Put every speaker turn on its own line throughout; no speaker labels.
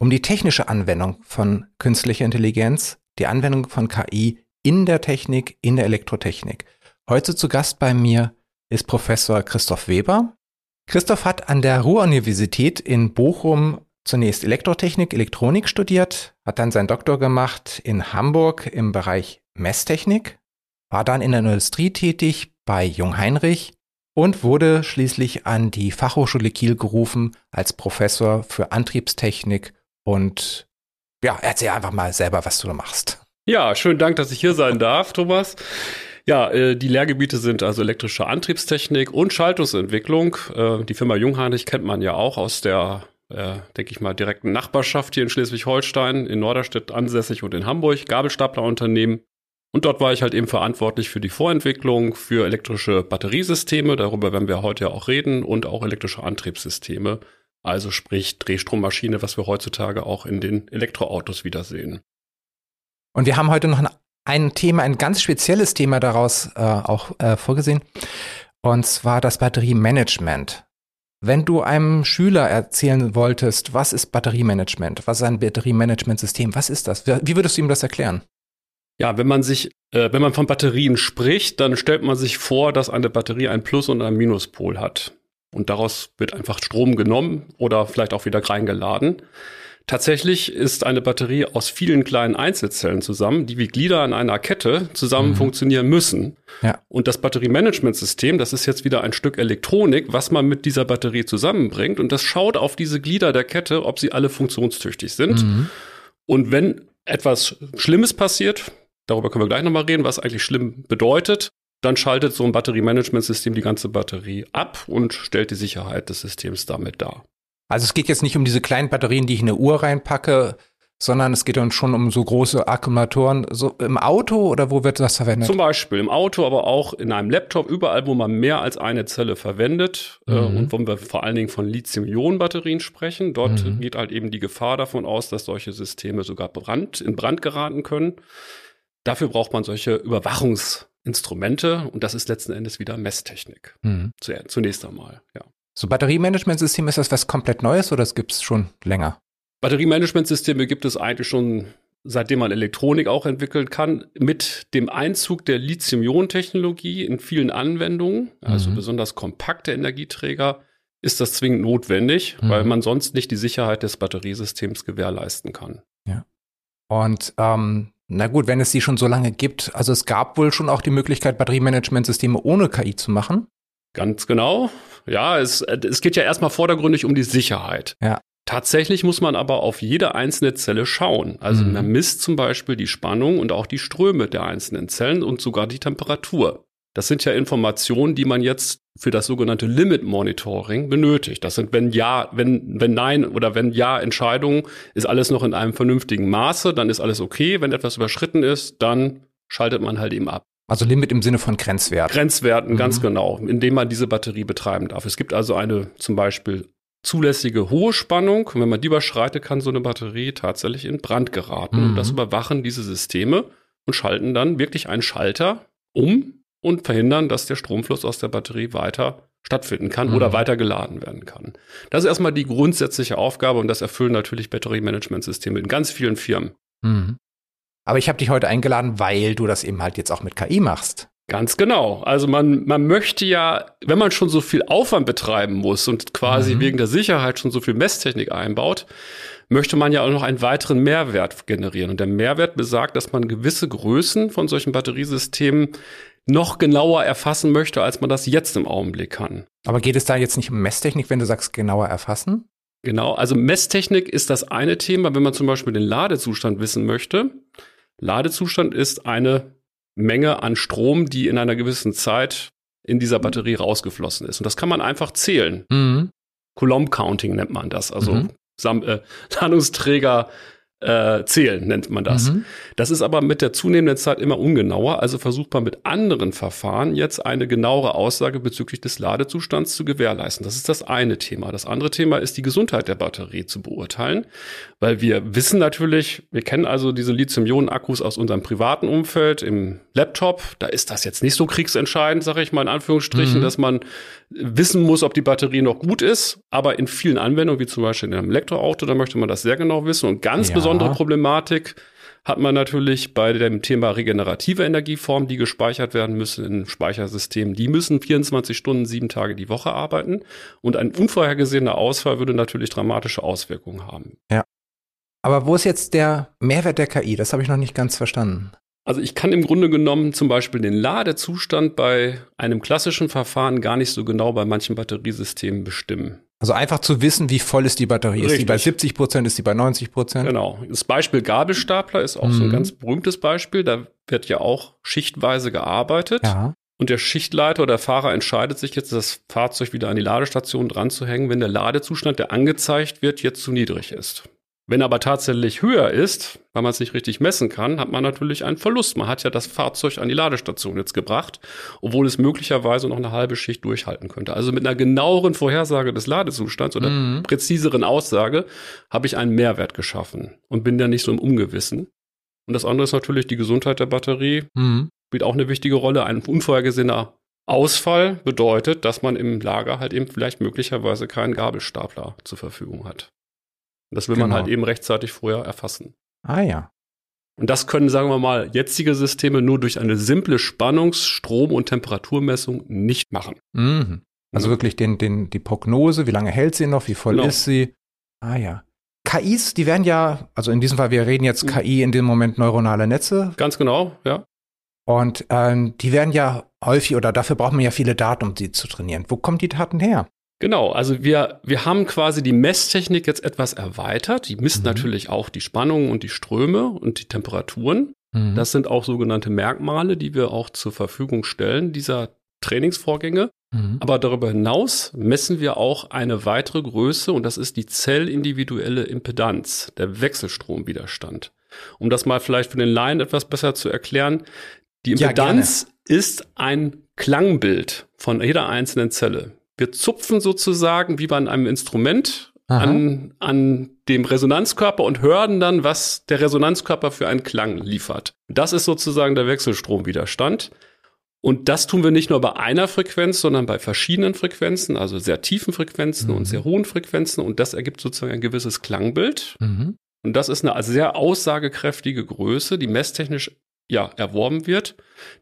um die technische Anwendung von künstlicher Intelligenz, die Anwendung von KI in der Technik, in der Elektrotechnik. Heute zu Gast bei mir ist Professor Christoph Weber. Christoph hat an der Ruhr-Universität in Bochum zunächst Elektrotechnik, Elektronik studiert, hat dann seinen Doktor gemacht in Hamburg im Bereich Messtechnik, war dann in der Industrie tätig bei Jungheinrich und wurde schließlich an die Fachhochschule Kiel gerufen als Professor für Antriebstechnik und ja, erzähl einfach mal selber, was du da machst.
Ja, schönen Dank, dass ich hier sein darf, Thomas. Ja, äh, die Lehrgebiete sind also elektrische Antriebstechnik und Schaltungsentwicklung. Äh, die Firma Jungheinrich kennt man ja auch aus der, äh, denke ich mal, direkten Nachbarschaft hier in Schleswig-Holstein, in Norderstedt ansässig und in Hamburg, Gabelstaplerunternehmen. Und dort war ich halt eben verantwortlich für die Vorentwicklung, für elektrische Batteriesysteme, darüber werden wir heute ja auch reden, und auch elektrische Antriebssysteme. Also sprich Drehstrommaschine, was wir heutzutage auch in den Elektroautos wiedersehen.
Und wir haben heute noch ein, ein Thema, ein ganz spezielles Thema daraus äh, auch äh, vorgesehen. Und zwar das Batteriemanagement. Wenn du einem Schüler erzählen wolltest, was ist Batteriemanagement, was ist ein Batteriemanagementsystem, was ist das? Wie würdest du ihm das erklären?
Ja, wenn man sich, äh, wenn man von Batterien spricht, dann stellt man sich vor, dass eine Batterie ein Plus- und ein Minuspol hat. Und daraus wird einfach Strom genommen oder vielleicht auch wieder reingeladen. Tatsächlich ist eine Batterie aus vielen kleinen Einzelzellen zusammen, die wie Glieder an einer Kette zusammen mhm. funktionieren müssen. Ja. Und das Batteriemanagementsystem, das ist jetzt wieder ein Stück Elektronik, was man mit dieser Batterie zusammenbringt. Und das schaut auf diese Glieder der Kette, ob sie alle funktionstüchtig sind. Mhm. Und wenn etwas Schlimmes passiert, darüber können wir gleich nochmal reden, was eigentlich schlimm bedeutet, dann schaltet so ein Batteriemanagementsystem die ganze Batterie ab und stellt die Sicherheit des Systems damit dar.
Also es geht jetzt nicht um diese kleinen Batterien, die ich in eine Uhr reinpacke, sondern es geht dann schon um so große Akkumulatoren. So im Auto oder wo wird das verwendet?
Zum Beispiel im Auto, aber auch in einem Laptop, überall, wo man mehr als eine Zelle verwendet. Äh, mhm. und wo wir vor allen Dingen von Lithium-Ionen-Batterien sprechen. Dort mhm. geht halt eben die Gefahr davon aus, dass solche Systeme sogar Brand, in Brand geraten können. Dafür braucht man solche Überwachungs- Instrumente und das ist letzten Endes wieder Messtechnik. Mhm. Zunächst einmal, ja.
So Batteriemanagementsystem, ist das was komplett Neues oder das gibt es schon länger?
Batteriemanagementsysteme gibt es eigentlich schon seitdem man Elektronik auch entwickeln kann, mit dem Einzug der Lithium-Ionen-Technologie in vielen Anwendungen, also mhm. besonders kompakte Energieträger, ist das zwingend notwendig, mhm. weil man sonst nicht die Sicherheit des Batteriesystems gewährleisten kann.
Ja. Und ähm, na gut, wenn es sie schon so lange gibt, also es gab wohl schon auch die Möglichkeit, Batteriemanagementsysteme ohne KI zu machen.
Ganz genau. Ja, es, es geht ja erstmal vordergründig um die Sicherheit. Ja. Tatsächlich muss man aber auf jede einzelne Zelle schauen. Also mhm. man misst zum Beispiel die Spannung und auch die Ströme der einzelnen Zellen und sogar die Temperatur. Das sind ja Informationen, die man jetzt für das sogenannte Limit Monitoring benötigt. Das sind wenn ja, wenn wenn nein oder wenn ja Entscheidungen, ist alles noch in einem vernünftigen Maße, dann ist alles okay. Wenn etwas überschritten ist, dann schaltet man halt eben ab.
Also Limit im Sinne von Grenzwert.
Grenzwerten, mhm. ganz genau, indem man diese Batterie betreiben darf. Es gibt also eine zum Beispiel zulässige hohe Spannung. Und wenn man die überschreitet, kann so eine Batterie tatsächlich in Brand geraten. Mhm. Und das überwachen diese Systeme und schalten dann wirklich einen Schalter um und verhindern, dass der Stromfluss aus der Batterie weiter stattfinden kann mhm. oder weiter geladen werden kann. Das ist erstmal die grundsätzliche Aufgabe und das erfüllen natürlich Batteriemanagementsysteme in ganz vielen Firmen. Mhm.
Aber ich habe dich heute eingeladen, weil du das eben halt jetzt auch mit KI machst.
Ganz genau. Also man, man möchte ja, wenn man schon so viel Aufwand betreiben muss und quasi mhm. wegen der Sicherheit schon so viel Messtechnik einbaut, möchte man ja auch noch einen weiteren Mehrwert generieren. Und der Mehrwert besagt, dass man gewisse Größen von solchen Batteriesystemen noch genauer erfassen möchte, als man das jetzt im Augenblick kann.
Aber geht es da jetzt nicht um Messtechnik, wenn du sagst genauer erfassen?
Genau, also Messtechnik ist das eine Thema, wenn man zum Beispiel den Ladezustand wissen möchte. Ladezustand ist eine Menge an Strom, die in einer gewissen Zeit in dieser Batterie rausgeflossen ist. Und das kann man einfach zählen. Mhm. Coulomb Counting nennt man das. Also mhm. Sam äh, Ladungsträger äh, zählen, nennt man das. Mhm. Das ist aber mit der zunehmenden Zeit immer ungenauer. Also versucht man mit anderen Verfahren jetzt eine genauere Aussage bezüglich des Ladezustands zu gewährleisten. Das ist das eine Thema. Das andere Thema ist die Gesundheit der Batterie zu beurteilen, weil wir wissen natürlich, wir kennen also diese Lithium-Ionen-Akkus aus unserem privaten Umfeld, im Laptop. Da ist das jetzt nicht so kriegsentscheidend, sage ich mal in Anführungsstrichen, mhm. dass man wissen muss, ob die Batterie noch gut ist. Aber in vielen Anwendungen, wie zum Beispiel in einem Elektroauto, da möchte man das sehr genau wissen und ganz ja. besondere Problematik hat man natürlich bei dem Thema regenerative Energieformen, die gespeichert werden müssen in Speichersystemen. Die müssen 24 Stunden, sieben Tage die Woche arbeiten. Und ein unvorhergesehener Ausfall würde natürlich dramatische Auswirkungen haben.
Ja. Aber wo ist jetzt der Mehrwert der KI? Das habe ich noch nicht ganz verstanden.
Also ich kann im Grunde genommen zum Beispiel den Ladezustand bei einem klassischen Verfahren gar nicht so genau bei manchen Batteriesystemen bestimmen.
Also einfach zu wissen, wie voll ist die Batterie. Richtig. Ist die bei 70 Prozent, ist die bei 90 Prozent?
Genau. Das Beispiel Gabelstapler ist auch mhm. so ein mhm. ganz berühmtes Beispiel. Da wird ja auch schichtweise gearbeitet. Ja. Und der Schichtleiter oder der Fahrer entscheidet sich jetzt, das Fahrzeug wieder an die Ladestation dran zu hängen, wenn der Ladezustand, der angezeigt wird, jetzt zu niedrig ist. Wenn aber tatsächlich höher ist, weil man es nicht richtig messen kann, hat man natürlich einen Verlust. Man hat ja das Fahrzeug an die Ladestation jetzt gebracht, obwohl es möglicherweise noch eine halbe Schicht durchhalten könnte. Also mit einer genaueren Vorhersage des Ladezustands oder mhm. präziseren Aussage habe ich einen Mehrwert geschaffen und bin da nicht so im Ungewissen. Und das andere ist natürlich die Gesundheit der Batterie. Mhm. Spielt auch eine wichtige Rolle. Ein unvorhergesehener Ausfall bedeutet, dass man im Lager halt eben vielleicht möglicherweise keinen Gabelstapler zur Verfügung hat. Das will genau. man halt eben rechtzeitig vorher erfassen.
Ah ja.
Und das können, sagen wir mal, jetzige Systeme nur durch eine simple Spannungs-, Strom- und Temperaturmessung nicht machen.
Mhm. Also mhm. wirklich den, den, die Prognose, wie lange hält sie noch, wie voll genau. ist sie? Ah ja. KIs, die werden ja, also in diesem Fall, wir reden jetzt mhm. KI in dem Moment neuronale Netze.
Ganz genau, ja.
Und ähm, die werden ja häufig, oder dafür braucht man ja viele Daten, um sie zu trainieren. Wo kommen die Daten her?
Genau, also wir, wir haben quasi die Messtechnik jetzt etwas erweitert. Die misst mhm. natürlich auch die Spannungen und die Ströme und die Temperaturen. Mhm. Das sind auch sogenannte Merkmale, die wir auch zur Verfügung stellen, dieser Trainingsvorgänge. Mhm. Aber darüber hinaus messen wir auch eine weitere Größe und das ist die zellindividuelle Impedanz, der Wechselstromwiderstand. Um das mal vielleicht für den Laien etwas besser zu erklären, die Impedanz ja, ist ein Klangbild von jeder einzelnen Zelle. Wir zupfen sozusagen wie bei einem Instrument an, an dem Resonanzkörper und hören dann, was der Resonanzkörper für einen Klang liefert. Das ist sozusagen der Wechselstromwiderstand. Und das tun wir nicht nur bei einer Frequenz, sondern bei verschiedenen Frequenzen, also sehr tiefen Frequenzen mhm. und sehr hohen Frequenzen. Und das ergibt sozusagen ein gewisses Klangbild. Mhm. Und das ist eine sehr aussagekräftige Größe, die messtechnisch ja, erworben wird,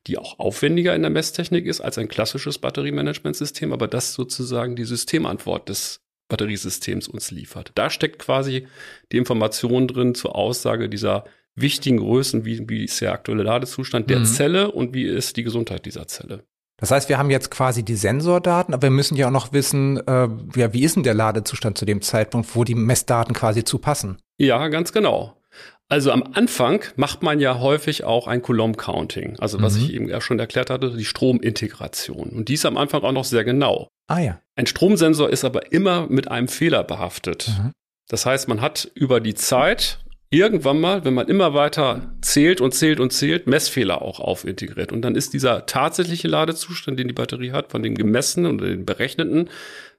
die auch aufwendiger in der Messtechnik ist als ein klassisches Batteriemanagementsystem, aber das sozusagen die Systemantwort des Batteriesystems uns liefert. Da steckt quasi die Information drin zur Aussage dieser wichtigen Größen, wie, wie ist der aktuelle Ladezustand der mhm. Zelle und wie ist die Gesundheit dieser Zelle.
Das heißt, wir haben jetzt quasi die Sensordaten, aber wir müssen ja auch noch wissen, äh, ja, wie ist denn der Ladezustand zu dem Zeitpunkt, wo die Messdaten quasi zu passen?
Ja, ganz genau. Also am Anfang macht man ja häufig auch ein Coulomb-Counting. Also was mhm. ich eben ja schon erklärt hatte, die Stromintegration. Und die ist am Anfang auch noch sehr genau.
Ah ja.
Ein Stromsensor ist aber immer mit einem Fehler behaftet. Mhm. Das heißt, man hat über die Zeit irgendwann mal, wenn man immer weiter zählt und zählt und zählt, Messfehler auch aufintegriert. Und dann ist dieser tatsächliche Ladezustand, den die Batterie hat, von dem gemessenen oder den berechneten,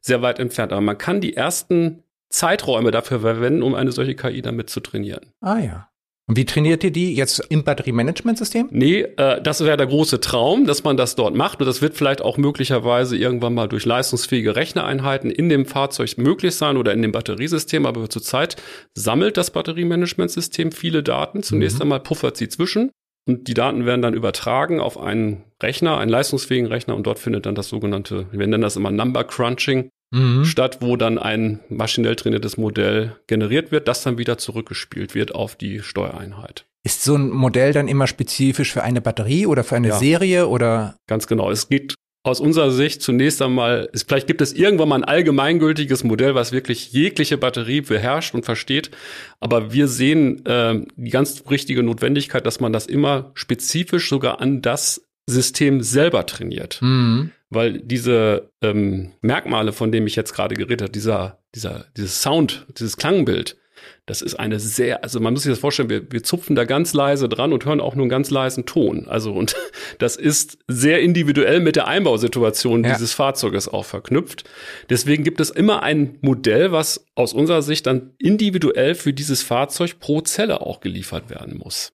sehr weit entfernt. Aber man kann die ersten Zeiträume dafür verwenden, um eine solche KI damit zu trainieren.
Ah ja. Und wie trainiert ihr die jetzt im Batteriemanagementsystem?
Nee, äh, das wäre der große Traum, dass man das dort macht. Und das wird vielleicht auch möglicherweise irgendwann mal durch leistungsfähige Rechnereinheiten in dem Fahrzeug möglich sein oder in dem Batteriesystem. Aber zurzeit sammelt das Batteriemanagementsystem viele Daten. Zunächst mhm. einmal puffert sie zwischen. Und die Daten werden dann übertragen auf einen Rechner, einen leistungsfähigen Rechner. Und dort findet dann das sogenannte, wir nennen das immer Number Crunching mhm. statt, wo dann ein maschinell trainiertes Modell generiert wird, das dann wieder zurückgespielt wird auf die Steuereinheit.
Ist so ein Modell dann immer spezifisch für eine Batterie oder für eine ja, Serie oder?
Ganz genau. Es geht aus unserer Sicht zunächst einmal, es, vielleicht gibt es irgendwann mal ein allgemeingültiges Modell, was wirklich jegliche Batterie beherrscht und versteht. Aber wir sehen äh, die ganz richtige Notwendigkeit, dass man das immer spezifisch sogar an das System selber trainiert. Mhm weil diese ähm, Merkmale, von denen ich jetzt gerade geredet habe, dieser, dieser, dieses Sound, dieses Klangbild, Das ist eine sehr, also man muss sich das vorstellen, wir, wir zupfen da ganz leise dran und hören auch nur einen ganz leisen Ton. Also und das ist sehr individuell mit der Einbausituation ja. dieses Fahrzeuges auch verknüpft. Deswegen gibt es immer ein Modell, was aus unserer Sicht dann individuell für dieses Fahrzeug pro Zelle auch geliefert werden muss.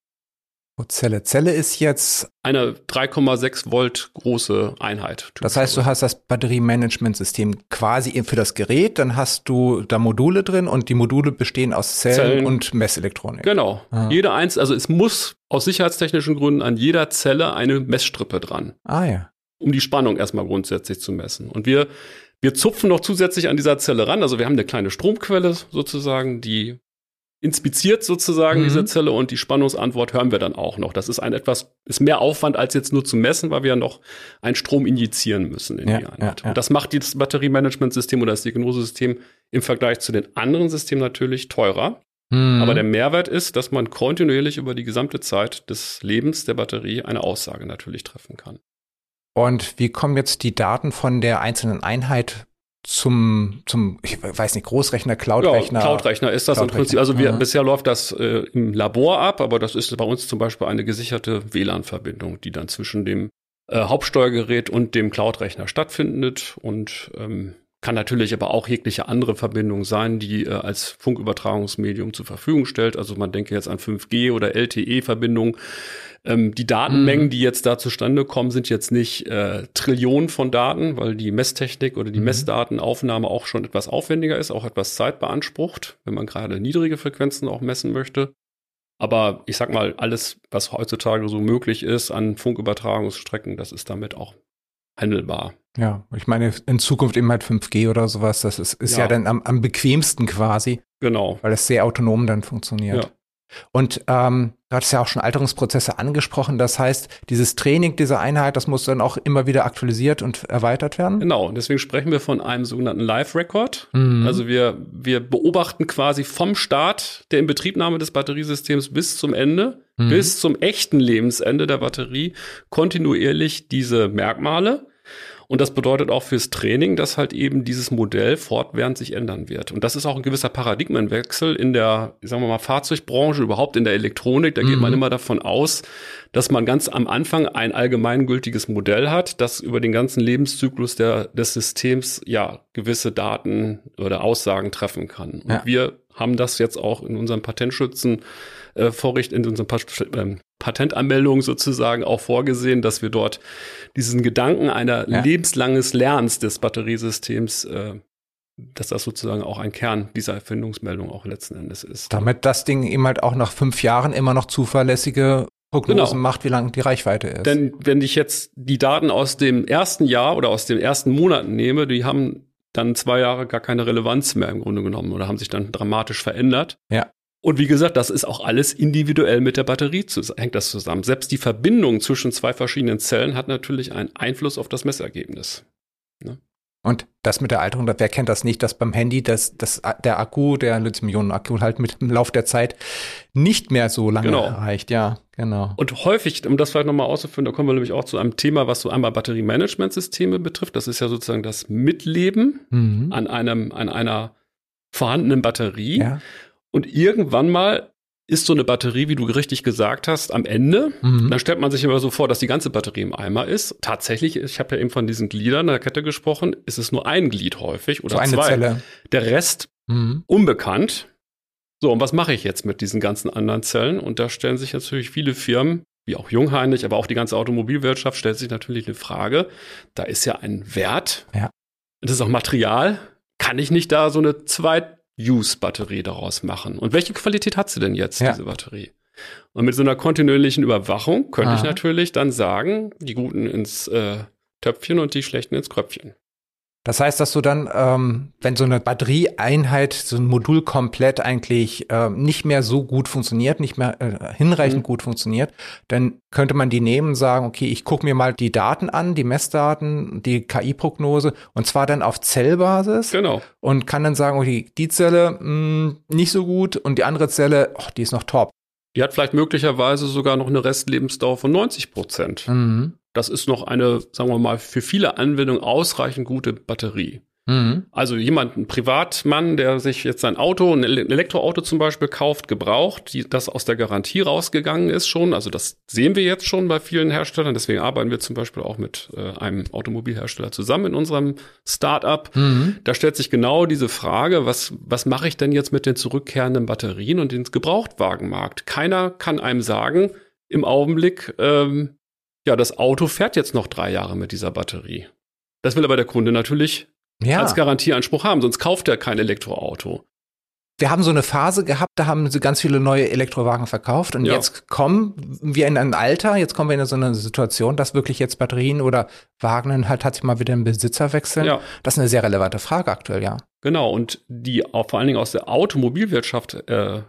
Zelle. Zelle ist jetzt
eine 3,6 Volt große Einheit.
Das heißt, du hast das Batteriemanagementsystem quasi für das Gerät, dann hast du da Module drin und die Module bestehen aus Zellen, Zellen. und Messelektronik.
Genau. Aha. Jede eins, also es muss aus sicherheitstechnischen Gründen an jeder Zelle eine Messstrippe dran.
Ah ja.
Um die Spannung erstmal grundsätzlich zu messen. Und wir wir zupfen noch zusätzlich an dieser Zelle ran. Also wir haben eine kleine Stromquelle sozusagen, die inspiziert sozusagen mhm. diese Zelle und die Spannungsantwort hören wir dann auch noch. Das ist ein etwas, ist mehr Aufwand als jetzt nur zu messen, weil wir ja noch einen Strom injizieren müssen in ja, die Einheit. Ja, ja. Und das macht das Batteriemanagementsystem oder das Diagnosesystem im Vergleich zu den anderen Systemen natürlich teurer. Mhm. Aber der Mehrwert ist, dass man kontinuierlich über die gesamte Zeit des Lebens der Batterie eine Aussage natürlich treffen kann.
Und wie kommen jetzt die Daten von der einzelnen Einheit zum, zum, ich weiß nicht, Großrechner, Cloud-Rechner.
Ja, Cloud-Rechner ist das Cloud im Prinzip. Also wir, mhm. bisher läuft das äh, im Labor ab, aber das ist bei uns zum Beispiel eine gesicherte WLAN-Verbindung, die dann zwischen dem äh, Hauptsteuergerät und dem Cloud-Rechner stattfindet und ähm, kann natürlich aber auch jegliche andere Verbindung sein, die äh, als Funkübertragungsmedium zur Verfügung stellt. Also man denke jetzt an 5G oder LTE-Verbindungen. Ähm, die Datenmengen, mhm. die jetzt da zustande kommen, sind jetzt nicht äh, Trillionen von Daten, weil die Messtechnik oder die mhm. Messdatenaufnahme auch schon etwas aufwendiger ist, auch etwas Zeit beansprucht, wenn man gerade niedrige Frequenzen auch messen möchte. Aber ich sag mal, alles, was heutzutage so möglich ist an Funkübertragungsstrecken, das ist damit auch handelbar.
Ja, ich meine, in Zukunft eben halt 5G oder sowas, das ist, ist ja. ja dann am, am bequemsten quasi.
Genau.
Weil es sehr autonom dann funktioniert. Ja. Und ähm, du hattest ja auch schon Alterungsprozesse angesprochen. Das heißt, dieses Training dieser Einheit, das muss dann auch immer wieder aktualisiert und erweitert werden?
Genau, und deswegen sprechen wir von einem sogenannten Live-Record. Mhm. Also wir, wir beobachten quasi vom Start der Inbetriebnahme des Batteriesystems bis zum Ende, mhm. bis zum echten Lebensende der Batterie kontinuierlich diese Merkmale und das bedeutet auch fürs Training, dass halt eben dieses Modell fortwährend sich ändern wird. Und das ist auch ein gewisser Paradigmenwechsel in der, sagen wir mal, Fahrzeugbranche, überhaupt in der Elektronik. Da mhm. geht man immer davon aus, dass man ganz am Anfang ein allgemeingültiges Modell hat, das über den ganzen Lebenszyklus der, des Systems ja gewisse Daten oder Aussagen treffen kann. Und ja. wir haben das jetzt auch in unserem Patentschützen äh, Vorricht, in unserem Pat äh, Patentanmeldung sozusagen auch vorgesehen, dass wir dort diesen Gedanken einer ja. lebenslanges Lernens des Batteriesystems äh, dass das sozusagen auch ein Kern dieser Erfindungsmeldung auch letzten Endes ist.
Damit das Ding eben halt auch nach fünf Jahren immer noch zuverlässige Prognosen genau. macht, wie lang die Reichweite ist.
Denn wenn ich jetzt die Daten aus dem ersten Jahr oder aus den ersten Monaten nehme, die haben dann zwei Jahre gar keine Relevanz mehr im Grunde genommen oder haben sich dann dramatisch verändert.
Ja.
Und wie gesagt, das ist auch alles individuell mit der Batterie hängt das zusammen. Selbst die Verbindung zwischen zwei verschiedenen Zellen hat natürlich einen Einfluss auf das Messergebnis.
Ne? Und das mit der Alterung, wer kennt das nicht, dass beim Handy das, das, der Akku, der Lithium-Ionen-Akku halt mit dem Lauf der Zeit nicht mehr so lange genau. erreicht. Ja, genau.
Und häufig, um das vielleicht nochmal auszuführen, da kommen wir nämlich auch zu einem Thema, was so einmal Batteriemanagementsysteme betrifft. Das ist ja sozusagen das Mitleben mhm. an einem, an einer vorhandenen Batterie. Ja. Und irgendwann mal ist so eine Batterie, wie du richtig gesagt hast, am Ende. Mhm. Dann stellt man sich immer so vor, dass die ganze Batterie im Eimer ist. Tatsächlich, ich habe ja eben von diesen Gliedern der Kette gesprochen, ist es nur ein Glied häufig oder so eine zwei. Zelle. Der Rest mhm. unbekannt. So, und was mache ich jetzt mit diesen ganzen anderen Zellen? Und da stellen sich natürlich viele Firmen, wie auch Jungheinrich, aber auch die ganze Automobilwirtschaft, stellt sich natürlich eine Frage. Da ist ja ein Wert.
Ja.
Das ist auch Material. Kann ich nicht da so eine zweit Use-Batterie daraus machen. Und welche Qualität hat sie denn jetzt, ja. diese Batterie? Und mit so einer kontinuierlichen Überwachung könnte Aha. ich natürlich dann sagen, die Guten ins äh, Töpfchen und die Schlechten ins Kröpfchen.
Das heißt, dass du dann, ähm, wenn so eine Batterieeinheit, so ein Modul komplett eigentlich äh, nicht mehr so gut funktioniert, nicht mehr äh, hinreichend mhm. gut funktioniert, dann könnte man die nehmen und sagen, okay, ich gucke mir mal die Daten an, die Messdaten, die KI-Prognose und zwar dann auf Zellbasis.
Genau.
Und kann dann sagen, okay, die Zelle mh, hm, nicht so gut und die andere Zelle, oh, die ist noch top.
Die hat vielleicht möglicherweise sogar noch eine Restlebensdauer von 90 Prozent. Mhm. Das ist noch eine, sagen wir mal, für viele Anwendungen ausreichend gute Batterie. Mhm. Also jemand, ein Privatmann, der sich jetzt sein Auto, ein Elektroauto zum Beispiel kauft, gebraucht, die, das aus der Garantie rausgegangen ist schon. Also das sehen wir jetzt schon bei vielen Herstellern. Deswegen arbeiten wir zum Beispiel auch mit äh, einem Automobilhersteller zusammen in unserem Startup. Mhm. Da stellt sich genau diese Frage, was, was mache ich denn jetzt mit den zurückkehrenden Batterien und den Gebrauchtwagenmarkt? Keiner kann einem sagen, im Augenblick, ähm, ja, das Auto fährt jetzt noch drei Jahre mit dieser Batterie. Das will aber der Kunde natürlich ja. als Garantieanspruch haben, sonst kauft er kein Elektroauto.
Wir haben so eine Phase gehabt, da haben sie ganz viele neue Elektrowagen verkauft und ja. jetzt kommen wir in ein Alter, jetzt kommen wir in so eine Situation, dass wirklich jetzt Batterien oder Wagen halt tatsächlich mal wieder einen Besitzer wechseln. Ja. Das ist eine sehr relevante Frage aktuell, ja.
Genau, und die auch vor allen Dingen aus der Automobilwirtschaft äh,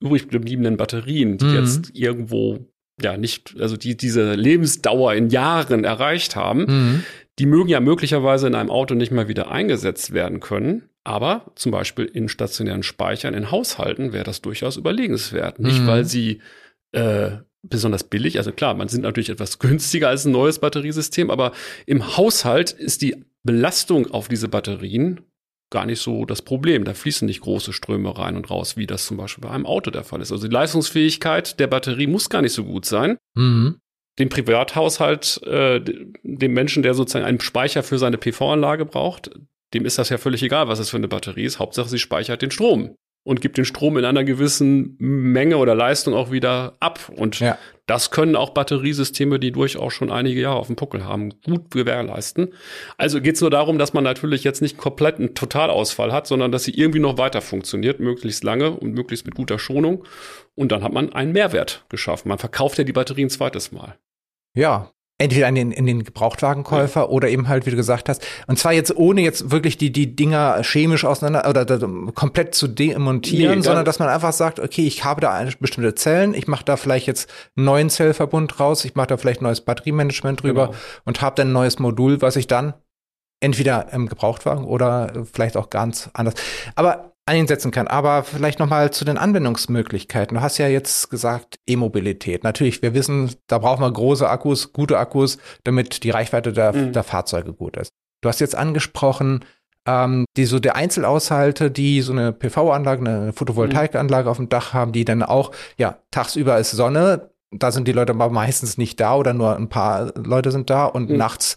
übrig gebliebenen Batterien, die mhm. jetzt irgendwo ja nicht, also die diese Lebensdauer in Jahren erreicht haben, mhm. Die mögen ja möglicherweise in einem Auto nicht mal wieder eingesetzt werden können. Aber zum Beispiel in stationären Speichern in Haushalten wäre das durchaus überlegenswert. Nicht, mhm. weil sie äh, besonders billig, also klar, man sind natürlich etwas günstiger als ein neues Batteriesystem, aber im Haushalt ist die Belastung auf diese Batterien gar nicht so das Problem. Da fließen nicht große Ströme rein und raus, wie das zum Beispiel bei einem Auto der Fall ist. Also die Leistungsfähigkeit der Batterie muss gar nicht so gut sein. Mhm den Privathaushalt, äh, dem Menschen, der sozusagen einen Speicher für seine PV-Anlage braucht, dem ist das ja völlig egal, was es für eine Batterie ist. Hauptsache, sie speichert den Strom und gibt den Strom in einer gewissen Menge oder Leistung auch wieder ab. Und ja. das können auch Batteriesysteme, die durchaus schon einige Jahre auf dem Puckel haben, gut gewährleisten. Also geht es nur darum, dass man natürlich jetzt nicht komplett einen Totalausfall hat, sondern dass sie irgendwie noch weiter funktioniert, möglichst lange und möglichst mit guter Schonung. Und dann hat man einen Mehrwert geschaffen. Man verkauft ja die Batterie ein zweites Mal.
Ja, entweder in den, in den Gebrauchtwagenkäufer ja. oder eben halt, wie du gesagt hast. Und zwar jetzt ohne jetzt wirklich die, die Dinger chemisch auseinander oder, oder komplett zu demontieren, nee, sondern dass man einfach sagt, okay, ich habe da eine bestimmte Zellen, ich mache da vielleicht jetzt einen neuen Zellverbund raus, ich mache da vielleicht ein neues Batteriemanagement drüber genau. und habe dann ein neues Modul, was ich dann entweder im Gebrauchtwagen oder vielleicht auch ganz anders. Aber einsetzen kann. Aber vielleicht noch mal zu den Anwendungsmöglichkeiten. Du hast ja jetzt gesagt E-Mobilität. Natürlich, wir wissen, da brauchen wir große Akkus, gute Akkus, damit die Reichweite der, mhm. der Fahrzeuge gut ist. Du hast jetzt angesprochen, ähm, die so der Einzelhaushalte, die so eine PV-Anlage, eine Photovoltaikanlage mhm. auf dem Dach haben, die dann auch, ja, tagsüber ist Sonne, da sind die Leute aber meistens nicht da oder nur ein paar Leute sind da und mhm. nachts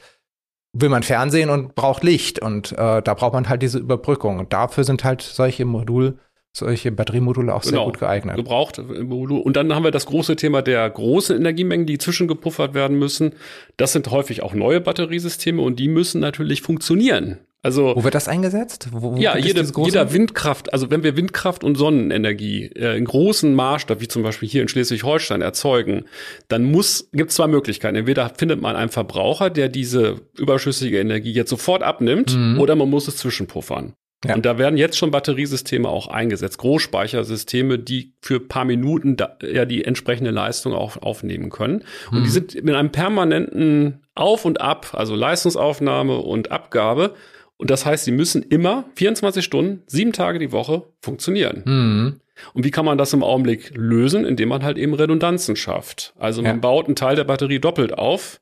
will man Fernsehen und braucht Licht und äh, da braucht man halt diese Überbrückung. Und dafür sind halt solche Modul, solche Batteriemodule auch genau, sehr gut geeignet.
Gebraucht Modul. Und dann haben wir das große Thema der großen Energiemengen, die zwischengepuffert werden müssen. Das sind häufig auch neue Batteriesysteme und die müssen natürlich funktionieren. Also,
wo wird das eingesetzt? Wo,
wo ja, jede, jeder Windkraft, also wenn wir Windkraft und Sonnenenergie äh, in großen Maßstab, wie zum Beispiel hier in Schleswig-Holstein, erzeugen, dann muss, gibt es zwei Möglichkeiten. Entweder findet man einen Verbraucher, der diese überschüssige Energie jetzt sofort abnimmt, mhm. oder man muss es zwischenpuffern. Ja. Und da werden jetzt schon Batteriesysteme auch eingesetzt, Großspeichersysteme, die für paar Minuten da, ja die entsprechende Leistung auch aufnehmen können. Und mhm. die sind mit einem permanenten Auf und Ab, also Leistungsaufnahme und Abgabe, und das heißt, sie müssen immer 24 Stunden, sieben Tage die Woche funktionieren. Mhm. Und wie kann man das im Augenblick lösen? Indem man halt eben Redundanzen schafft. Also man ja. baut einen Teil der Batterie doppelt auf.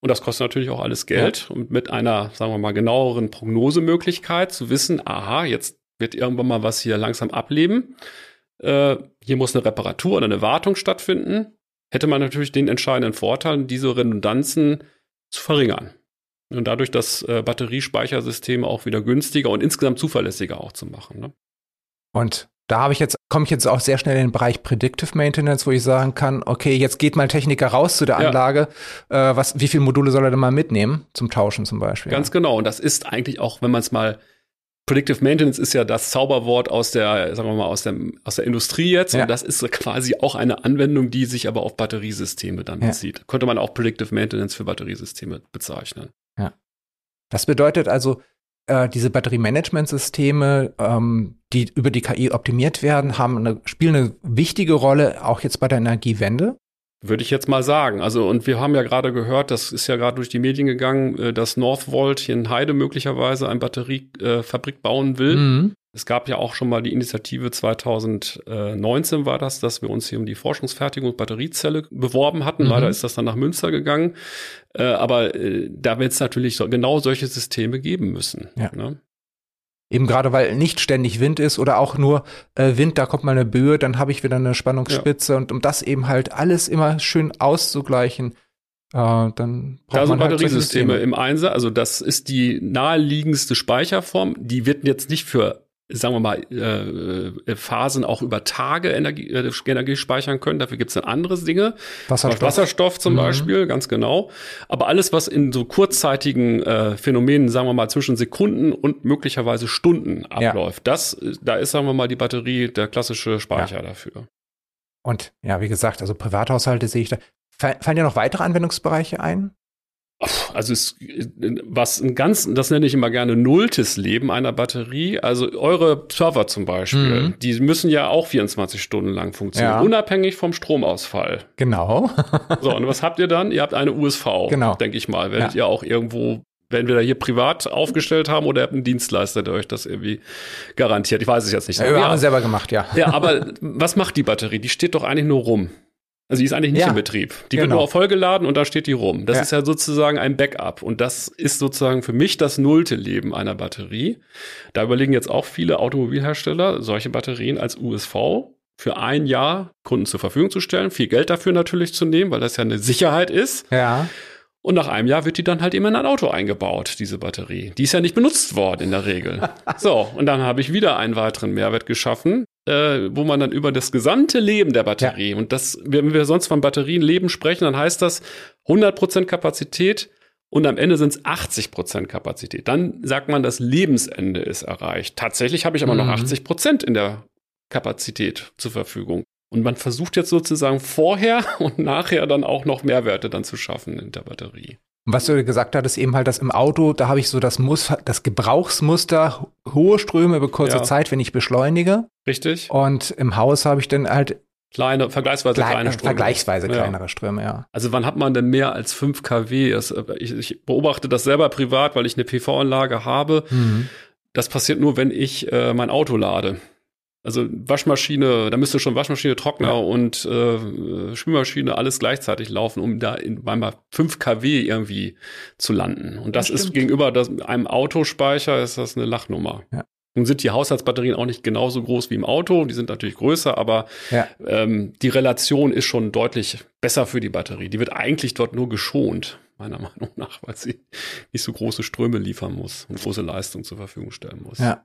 Und das kostet natürlich auch alles Geld. Ja. Und mit einer, sagen wir mal, genaueren Prognosemöglichkeit zu wissen, aha, jetzt wird irgendwann mal was hier langsam ableben. Äh, hier muss eine Reparatur oder eine Wartung stattfinden. Hätte man natürlich den entscheidenden Vorteil, diese Redundanzen zu verringern und dadurch das äh, Batteriespeichersystem auch wieder günstiger und insgesamt zuverlässiger auch zu machen. Ne?
Und da habe ich jetzt, komme ich jetzt auch sehr schnell in den Bereich Predictive Maintenance, wo ich sagen kann, okay, jetzt geht mal Techniker raus zu der Anlage, ja. äh, was, wie viele Module soll er denn mal mitnehmen zum Tauschen zum Beispiel?
Ganz genau. Und das ist eigentlich auch, wenn man es mal Predictive Maintenance ist ja das Zauberwort aus der, sagen wir mal, aus der, aus der Industrie jetzt. Ja. Und das ist quasi auch eine Anwendung, die sich aber auf Batteriesysteme dann bezieht. Ja. Könnte man auch Predictive Maintenance für Batteriesysteme bezeichnen.
Das bedeutet also, äh, diese Batteriemanagementsysteme, ähm, die über die KI optimiert werden, haben eine, spielen eine wichtige Rolle, auch jetzt bei der Energiewende.
Würde ich jetzt mal sagen. Also, und wir haben ja gerade gehört, das ist ja gerade durch die Medien gegangen, äh, dass Northvolt hier in Heide möglicherweise eine Batteriefabrik äh, bauen will. Mhm. Es gab ja auch schon mal die Initiative 2019 war das, dass wir uns hier um die Forschungsfertigung Batteriezelle beworben hatten. Mhm. Leider ist das dann nach Münster gegangen. Äh, aber äh, da wird es natürlich so, genau solche Systeme geben müssen. Ja. Ne?
Eben gerade weil nicht ständig Wind ist oder auch nur äh, Wind, da kommt mal eine Böe, dann habe ich wieder eine Spannungsspitze ja. und um das eben halt alles immer schön auszugleichen, äh, dann braucht
da
man
halt Batteriesysteme im Einsatz. Also das ist die naheliegendste Speicherform. Die wird jetzt nicht für sagen wir mal, äh, äh, Phasen auch über Tage Energie, äh, Energie speichern können. Dafür gibt es dann andere Dinge.
Wasserstoff.
Wasserstoff zum mhm. Beispiel, ganz genau. Aber alles, was in so kurzzeitigen äh, Phänomenen, sagen wir mal, zwischen Sekunden und möglicherweise Stunden abläuft, ja. das, da ist, sagen wir mal, die Batterie der klassische Speicher ja. dafür.
Und ja, wie gesagt, also Privathaushalte sehe ich da. Fallen dir noch weitere Anwendungsbereiche ein?
Also es, was ein ganz, das nenne ich immer gerne nulltes Leben einer Batterie. Also eure Server zum Beispiel, mhm. die müssen ja auch 24 Stunden lang funktionieren, ja. unabhängig vom Stromausfall.
Genau.
so, und was habt ihr dann? Ihr habt eine USV, genau. denke ich mal. Werdet ja. ihr auch irgendwo wenn wir da hier privat aufgestellt haben oder habt einen Dienstleister, der euch das irgendwie garantiert. Ich weiß es jetzt nicht.
Ja, wir haben es selber gemacht, ja.
Ja, aber was macht die Batterie? Die steht doch eigentlich nur rum. Also die ist eigentlich nicht ja, in Betrieb. Die genau. wird nur vollgeladen und da steht die rum. Das ja. ist ja sozusagen ein Backup. Und das ist sozusagen für mich das nullte Leben einer Batterie. Da überlegen jetzt auch viele Automobilhersteller, solche Batterien als USV für ein Jahr Kunden zur Verfügung zu stellen, viel Geld dafür natürlich zu nehmen, weil das ja eine Sicherheit ist.
Ja.
Und nach einem Jahr wird die dann halt immer in ein Auto eingebaut, diese Batterie. Die ist ja nicht benutzt worden in der Regel. so, und dann habe ich wieder einen weiteren Mehrwert geschaffen, äh, wo man dann über das gesamte Leben der Batterie, ja. und das, wenn wir sonst von Batterienleben sprechen, dann heißt das 100% Kapazität und am Ende sind es 80% Kapazität. Dann sagt man, das Lebensende ist erreicht. Tatsächlich habe ich aber mhm. noch 80% in der Kapazität zur Verfügung. Und man versucht jetzt sozusagen vorher und nachher dann auch noch Mehrwerte dann zu schaffen in der Batterie.
Und was du gesagt hattest, eben halt das im Auto, da habe ich so das, Mus das Gebrauchsmuster, hohe Ströme über kurze ja. Zeit, wenn ich beschleunige.
Richtig.
Und im Haus habe ich dann halt
Kleine, vergleichsweise kleine, kleine
Ströme. Vergleichsweise ja. kleinere Ströme, ja.
Also wann hat man denn mehr als 5 kW? Das, ich, ich, beobachte das selber privat, weil ich eine PV-Anlage habe. Mhm. Das passiert nur, wenn ich äh, mein Auto lade. Also Waschmaschine, da müsste schon Waschmaschine, Trockner ja. und äh, Spülmaschine alles gleichzeitig laufen, um da in, bei 5 kW irgendwie zu landen. Und das, das ist gegenüber das, einem Autospeicher ist das eine Lachnummer. Ja. Nun sind die Haushaltsbatterien auch nicht genauso groß wie im Auto, die sind natürlich größer, aber ja. ähm, die Relation ist schon deutlich besser für die Batterie. Die wird eigentlich dort nur geschont, meiner Meinung nach, weil sie nicht so große Ströme liefern muss und große Leistung zur Verfügung stellen muss.
Ja.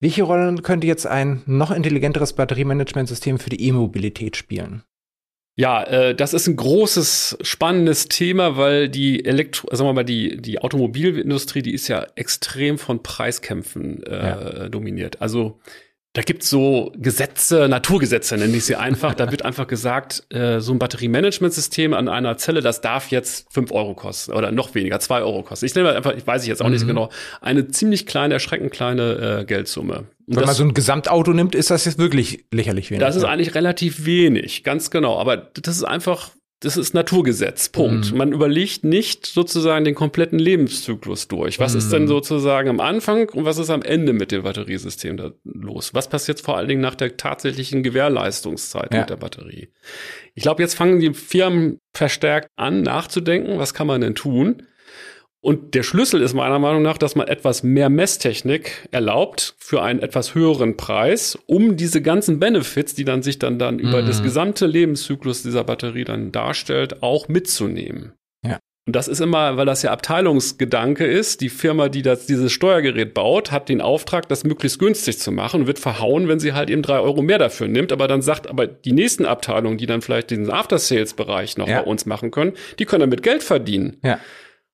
Welche Rolle könnte jetzt ein noch intelligenteres Batteriemanagementsystem für die E-Mobilität spielen?
Ja, äh, das ist ein großes, spannendes Thema, weil die Elektro, sagen wir mal, die, die Automobilindustrie, die ist ja extrem von Preiskämpfen äh, ja. dominiert. Also da gibt's so Gesetze, Naturgesetze nenne ich sie einfach. da wird einfach gesagt, äh, so ein Batteriemanagementsystem an einer Zelle, das darf jetzt fünf Euro kosten oder noch weniger, zwei Euro kosten. Ich nehme einfach, ich weiß ich jetzt auch mhm. nicht genau, eine ziemlich kleine, erschreckend kleine äh, Geldsumme.
Und Wenn das, man so ein Gesamtauto nimmt, ist das jetzt wirklich lächerlich
wenig. Das ist eigentlich relativ wenig, ganz genau. Aber das ist einfach das ist Naturgesetz. Punkt. Mhm. Man überlegt nicht sozusagen den kompletten Lebenszyklus durch. Was mhm. ist denn mhm. sozusagen am Anfang und was ist am Ende mit dem Batteriesystem da los? Was passiert vor allen Dingen nach der tatsächlichen Gewährleistungszeit ja. mit der Batterie? Ich glaube, jetzt fangen die Firmen verstärkt an, nachzudenken, was kann man denn tun? Und der Schlüssel ist meiner Meinung nach, dass man etwas mehr Messtechnik erlaubt für einen etwas höheren Preis, um diese ganzen Benefits, die dann sich dann, dann mhm. über das mhm. gesamte Lebenszyklus dieser Batterie dann darstellt, auch mitzunehmen.
Ja.
Und das ist immer, weil das ja Abteilungsgedanke ist. Die Firma, die das, dieses Steuergerät baut, hat den Auftrag, das möglichst günstig zu machen und wird verhauen, wenn sie halt eben drei Euro mehr dafür nimmt. Aber dann sagt, aber die nächsten Abteilungen, die dann vielleicht diesen After-Sales-Bereich noch ja. bei uns machen können, die können damit Geld verdienen.
Ja.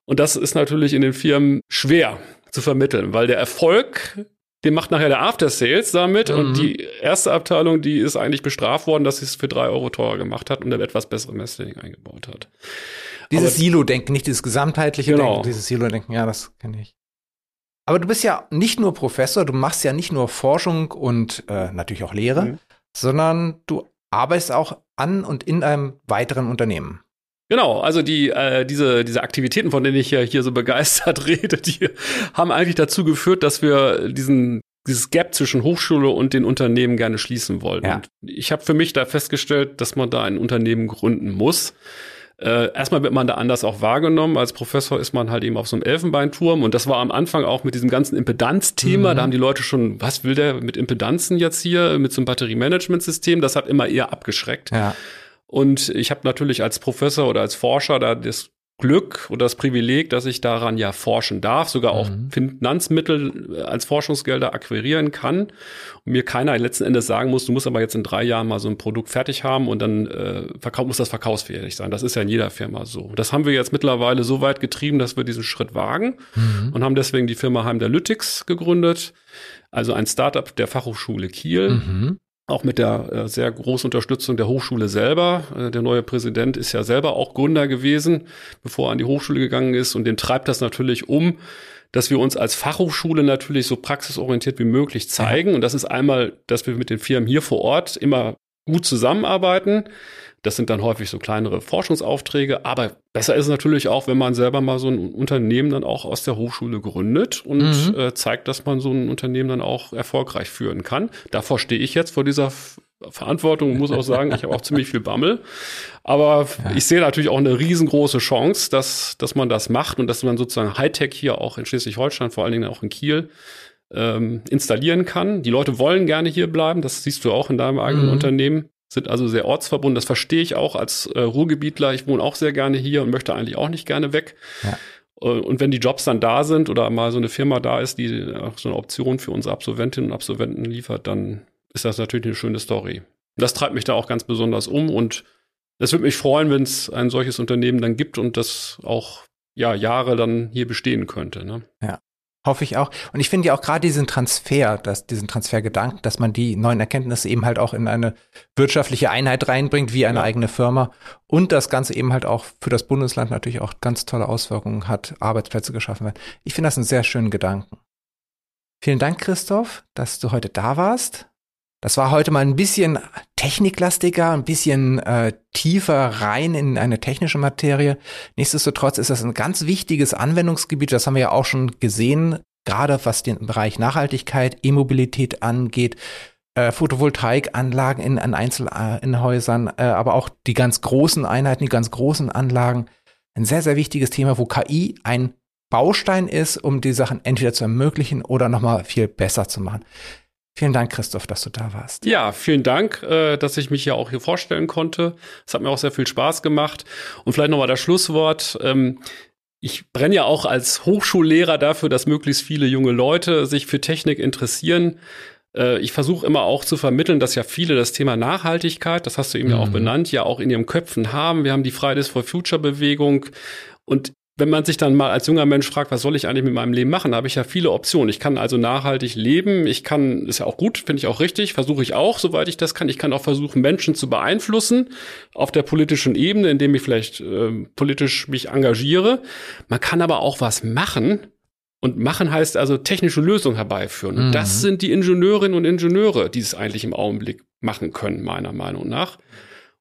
Und das ist natürlich in den Firmen schwer zu vermitteln, weil der Erfolg, den macht nachher der After Sales damit mhm. und die erste Abteilung, die ist eigentlich bestraft worden, dass sie es für drei Euro teurer gemacht hat und eine etwas bessere Messing eingebaut hat.
Dieses Silo-Denken, nicht dieses gesamtheitliche
genau.
Denken, dieses Silo-Denken, ja, das kenne ich. Aber du bist ja nicht nur Professor, du machst ja nicht nur Forschung und äh, natürlich auch Lehre, mhm. sondern du arbeitest auch an und in einem weiteren Unternehmen.
Genau, also die, äh, diese, diese Aktivitäten, von denen ich ja hier so begeistert rede, die haben eigentlich dazu geführt, dass wir diesen dieses Gap zwischen Hochschule und den Unternehmen gerne schließen wollten. Ja. Und ich habe für mich da festgestellt, dass man da ein Unternehmen gründen muss. Äh, erstmal wird man da anders auch wahrgenommen. Als Professor ist man halt eben auf so einem Elfenbeinturm und das war am Anfang auch mit diesem ganzen Impedanzthema. Mhm. Da haben die Leute schon, was will der mit Impedanzen jetzt hier, mit so einem Batteriemanagementsystem? Das hat immer eher abgeschreckt. Ja. Und ich habe natürlich als Professor oder als Forscher da das Glück oder das Privileg, dass ich daran ja forschen darf, sogar auch mhm. Finanzmittel äh, als Forschungsgelder akquirieren kann und mir keiner letzten Endes sagen muss, du musst aber jetzt in drei Jahren mal so ein Produkt fertig haben und dann äh, muss das verkaufsfähig sein. Das ist ja in jeder Firma so. Das haben wir jetzt mittlerweile so weit getrieben, dass wir diesen Schritt wagen mhm. und haben deswegen die Firma Heim der Lytics gegründet, also ein Startup der Fachhochschule Kiel. Mhm auch mit der äh, sehr großen Unterstützung der Hochschule selber. Äh, der neue Präsident ist ja selber auch Gründer gewesen, bevor er an die Hochschule gegangen ist und den treibt das natürlich um, dass wir uns als Fachhochschule natürlich so praxisorientiert wie möglich zeigen. Und das ist einmal, dass wir mit den Firmen hier vor Ort immer gut zusammenarbeiten. Das sind dann häufig so kleinere Forschungsaufträge, aber besser ist es natürlich auch, wenn man selber mal so ein Unternehmen dann auch aus der Hochschule gründet und mhm. äh, zeigt, dass man so ein Unternehmen dann auch erfolgreich führen kann. Davor stehe ich jetzt vor dieser Verantwortung und muss auch sagen, ich habe auch ziemlich viel Bammel. Aber ja. ich sehe natürlich auch eine riesengroße Chance, dass, dass man das macht und dass man sozusagen Hightech hier auch in Schleswig-Holstein, vor allen Dingen auch in Kiel, ähm, installieren kann. Die Leute wollen gerne hier bleiben, das siehst du auch in deinem eigenen mhm. Unternehmen sind also sehr ortsverbunden. Das verstehe ich auch als äh, Ruhrgebietler. Ich wohne auch sehr gerne hier und möchte eigentlich auch nicht gerne weg. Ja. Äh, und wenn die Jobs dann da sind oder mal so eine Firma da ist, die auch so eine Option für unsere Absolventinnen und Absolventen liefert, dann ist das natürlich eine schöne Story. Das treibt mich da auch ganz besonders um und es würde mich freuen, wenn es ein solches Unternehmen dann gibt und das auch ja Jahre dann hier bestehen könnte. Ne?
Ja. Hoffe ich auch. Und ich finde ja auch gerade diesen Transfer, dass diesen Transfergedanken, dass man die neuen Erkenntnisse eben halt auch in eine wirtschaftliche Einheit reinbringt, wie eine ja. eigene Firma. Und das Ganze eben halt auch für das Bundesland natürlich auch ganz tolle Auswirkungen hat, Arbeitsplätze geschaffen werden. Ich finde das einen sehr schönen Gedanken. Vielen Dank, Christoph, dass du heute da warst. Das war heute mal ein bisschen techniklastiger, ein bisschen äh, tiefer rein in eine technische Materie. Nichtsdestotrotz ist das ein ganz wichtiges Anwendungsgebiet. Das haben wir ja auch schon gesehen, gerade was den Bereich Nachhaltigkeit, E-Mobilität angeht. Äh, Photovoltaikanlagen in, in Einzelhäusern, äh, aber auch die ganz großen Einheiten, die ganz großen Anlagen. Ein sehr, sehr wichtiges Thema, wo KI ein Baustein ist, um die Sachen entweder zu ermöglichen oder nochmal viel besser zu machen. Vielen Dank, Christoph, dass du da warst.
Ja, vielen Dank, äh, dass ich mich ja auch hier vorstellen konnte. Es hat mir auch sehr viel Spaß gemacht. Und vielleicht nochmal das Schlusswort. Ähm, ich brenne ja auch als Hochschullehrer dafür, dass möglichst viele junge Leute sich für Technik interessieren. Äh, ich versuche immer auch zu vermitteln, dass ja viele das Thema Nachhaltigkeit, das hast du eben mhm. ja auch mhm. benannt, ja auch in ihren Köpfen haben. Wir haben die Fridays for Future Bewegung und wenn man sich dann mal als junger Mensch fragt, was soll ich eigentlich mit meinem Leben machen, habe ich ja viele Optionen. Ich kann also nachhaltig leben. Ich kann, ist ja auch gut, finde ich auch richtig, versuche ich auch, soweit ich das kann. Ich kann auch versuchen, Menschen zu beeinflussen auf der politischen Ebene, indem ich vielleicht äh, politisch mich engagiere. Man kann aber auch was machen. Und machen heißt also technische Lösungen herbeiführen. Und mhm. das sind die Ingenieurinnen und Ingenieure, die es eigentlich im Augenblick machen können, meiner Meinung nach.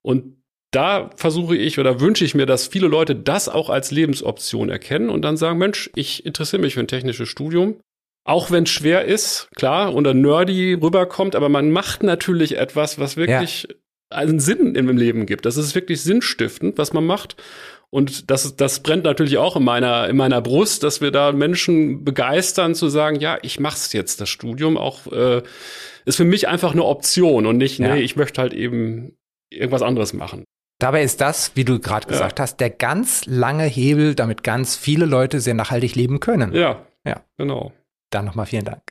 Und da versuche ich oder wünsche ich mir, dass viele Leute das auch als Lebensoption erkennen und dann sagen, Mensch, ich interessiere mich für ein technisches Studium. Auch wenn es schwer ist, klar, oder nerdy rüberkommt, aber man macht natürlich etwas, was wirklich ja. einen Sinn im Leben gibt. Das ist wirklich sinnstiftend, was man macht. Und das, das brennt natürlich auch in meiner, in meiner Brust, dass wir da Menschen begeistern, zu sagen, ja, ich mach's jetzt, das Studium. Auch äh, ist für mich einfach eine Option und nicht, ja. nee, ich möchte halt eben irgendwas anderes machen.
Dabei ist das, wie du gerade gesagt ja. hast, der ganz lange Hebel, damit ganz viele Leute sehr nachhaltig leben können.
Ja, ja, genau.
Dann nochmal vielen Dank.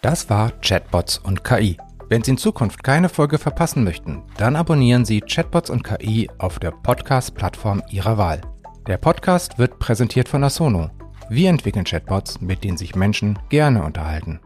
Das war Chatbots und KI. Wenn Sie in Zukunft keine Folge verpassen möchten, dann abonnieren Sie Chatbots und KI auf der Podcast-Plattform Ihrer Wahl. Der Podcast wird präsentiert von Asono. Wir entwickeln Chatbots, mit denen sich Menschen gerne unterhalten.